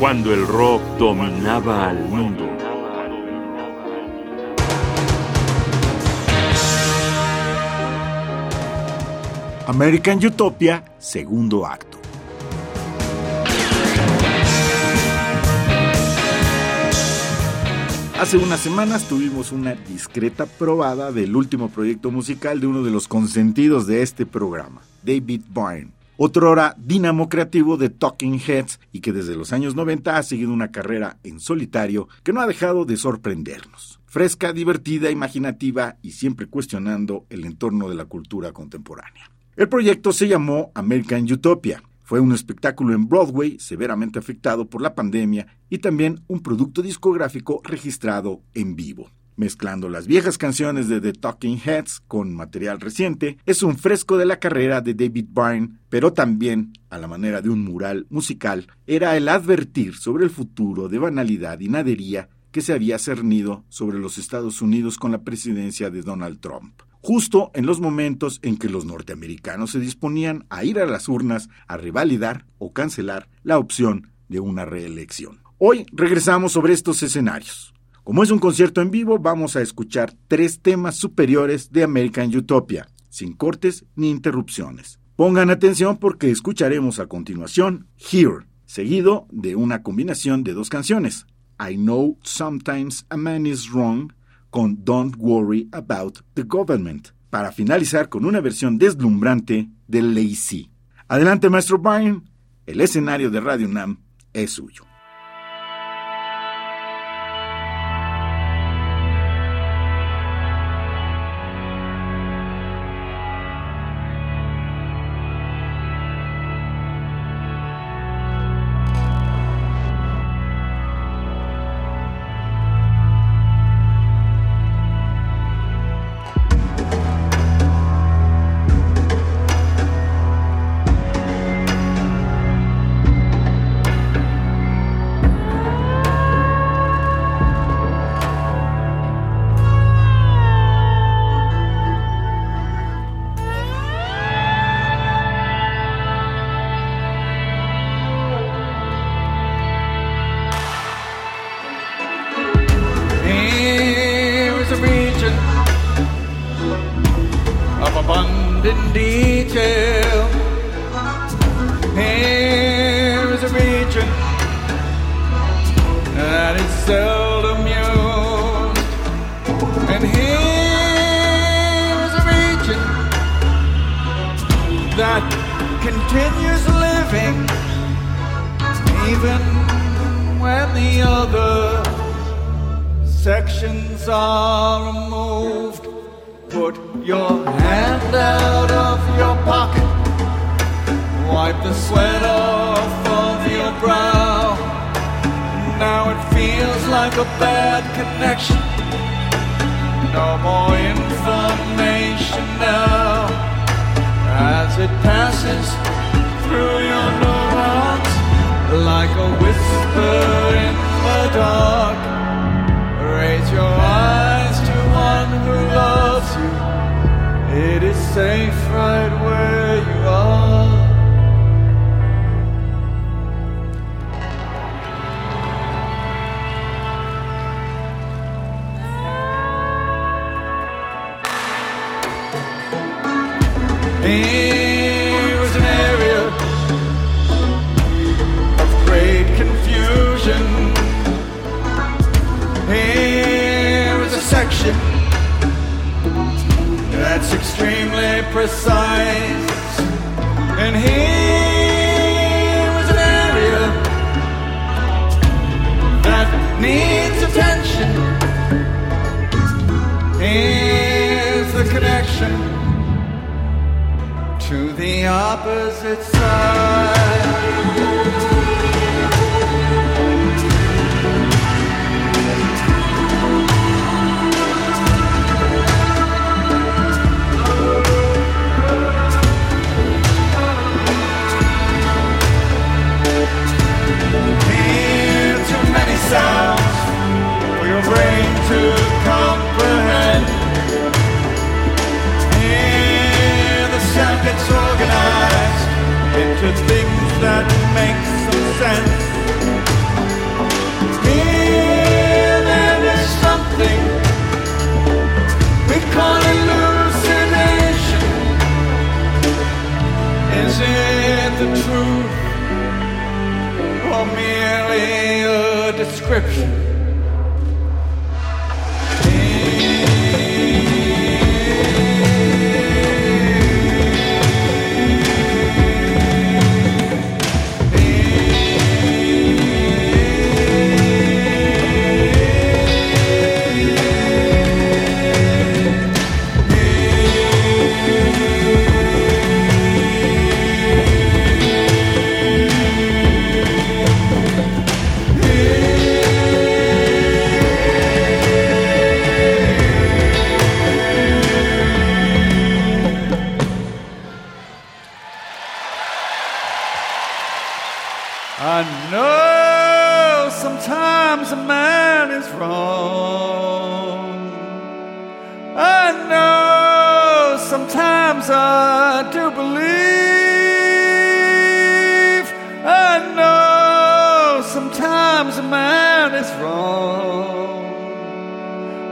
cuando el rock dominaba al mundo. American Utopia, segundo acto. Hace unas semanas tuvimos una discreta probada del último proyecto musical de uno de los consentidos de este programa, David Byrne, otro hora dínamo creativo de Talking Heads y que desde los años 90 ha seguido una carrera en solitario que no ha dejado de sorprendernos. Fresca, divertida, imaginativa y siempre cuestionando el entorno de la cultura contemporánea. El proyecto se llamó American Utopia fue un espectáculo en Broadway severamente afectado por la pandemia y también un producto discográfico registrado en vivo. Mezclando las viejas canciones de The Talking Heads con material reciente, es un fresco de la carrera de David Byrne, pero también, a la manera de un mural musical, era el advertir sobre el futuro de banalidad y nadería que se había cernido sobre los Estados Unidos con la presidencia de Donald Trump justo en los momentos en que los norteamericanos se disponían a ir a las urnas a revalidar o cancelar la opción de una reelección. Hoy regresamos sobre estos escenarios. Como es un concierto en vivo, vamos a escuchar tres temas superiores de American Utopia, sin cortes ni interrupciones. Pongan atención porque escucharemos a continuación Here, seguido de una combinación de dos canciones, I Know Sometimes a Man is Wrong con Don't Worry About the Government, para finalizar con una versión deslumbrante de Lazy. Adelante, maestro Byrne, el escenario de Radio Nam es suyo. seldom used, And here's a region that continues living even when the other sections are removed. Put your hand out of your pocket, wipe the sweat off. like a bad connection. No more information now as it passes through your neurons like a whisper in the dark. Raise your eyes to one who loves you. It is safe right where. Precise. And here is an area that needs attention. Here's the connection to the opposite side. Sometimes I do believe. I know sometimes a man is wrong.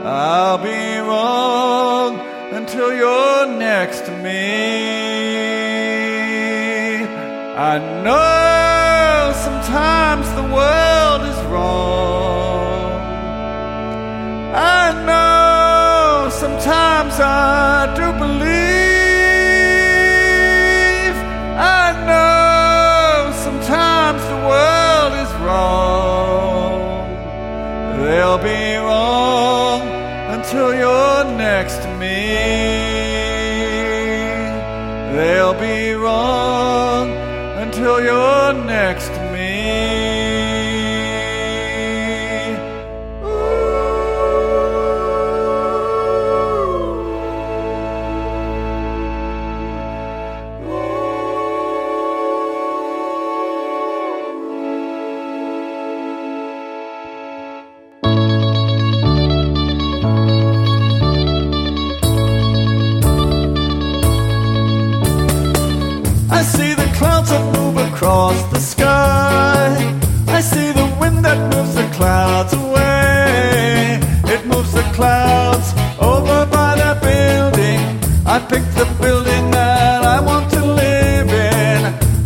I'll be wrong until you're next to me. I know until you're next to me. I see the clouds that move across the sky. I see the wind that moves the clouds away. It moves the clouds over by the building. I pick the building that I want to live in.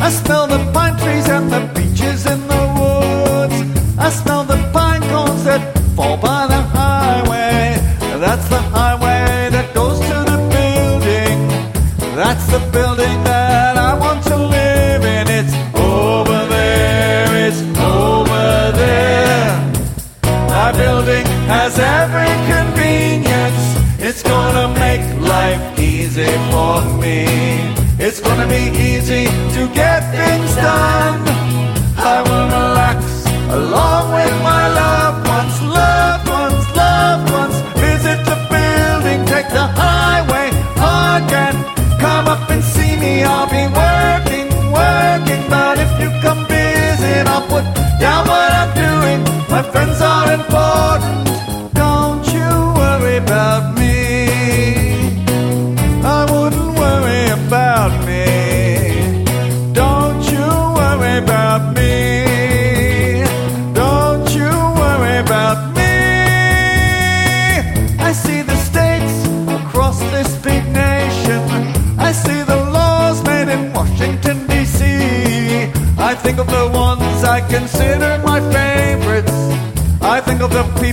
I smell the pine trees and the beaches in the woods. I smell the pine cones that fall by the highway. That's the highway that goes to the building. That's the building that It's gonna be easy to get things done. I will relax along with my loved ones, loved ones, loved ones. Visit the building, take the highway, and come up and see me. I'll be working, working, but if you come visit, I'll put down what I'm doing. My friends are consider my favorites. I think of the people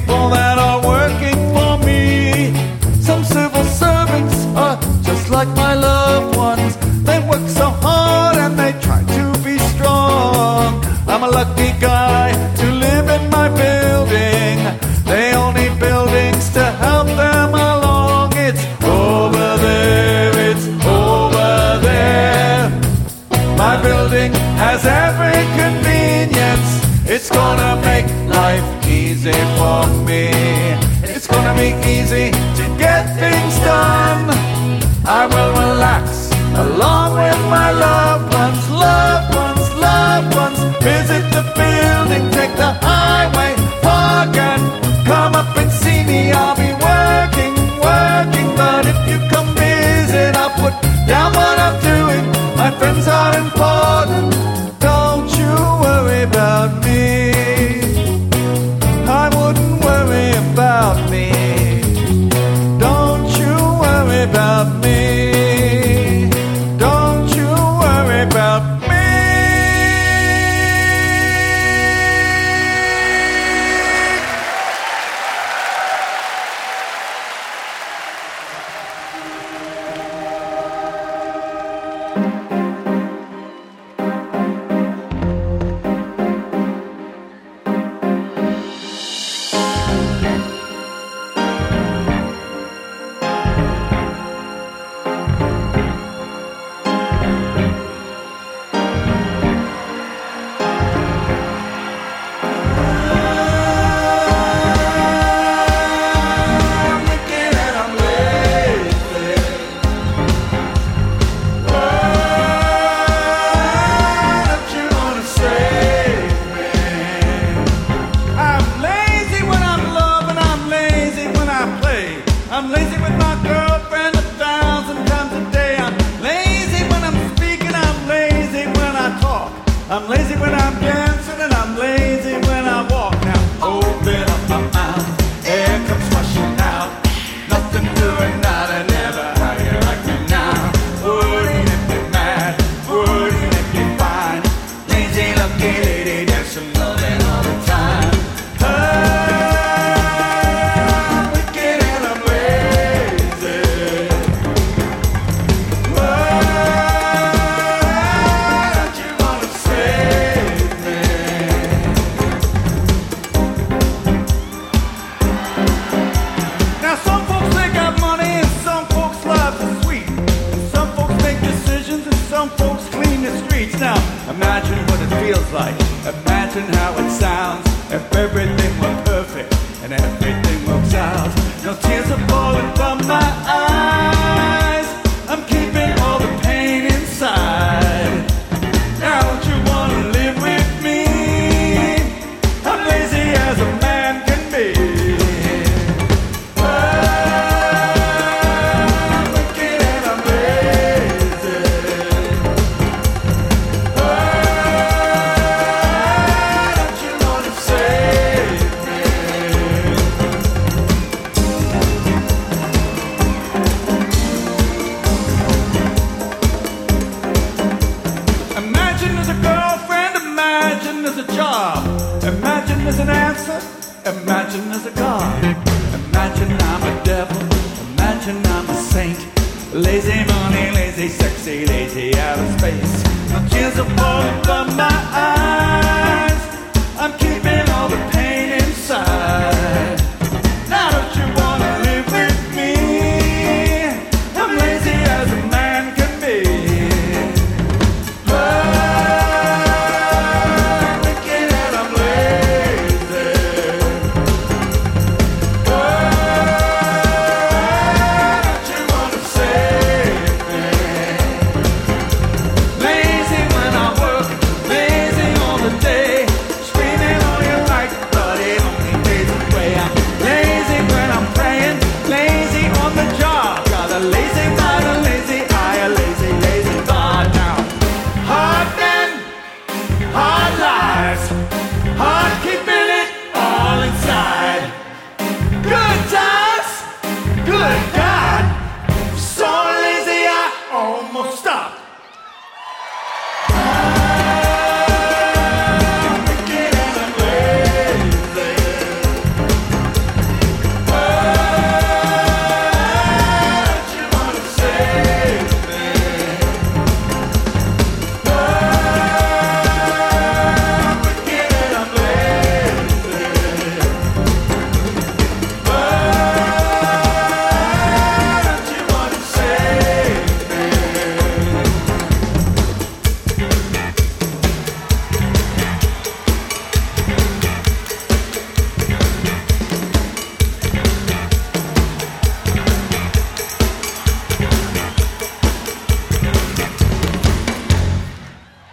gonna make life easy for me. It's gonna be easy to get things done. I will relax along with my loved I'm lazy.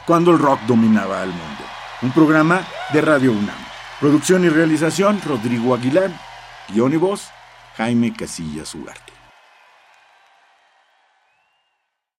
Cuando el rock dominaba al mundo. Un programa de Radio UNAM. Producción y realización, Rodrigo Aguilar. Guión y voz, Jaime Casillas Ugarte.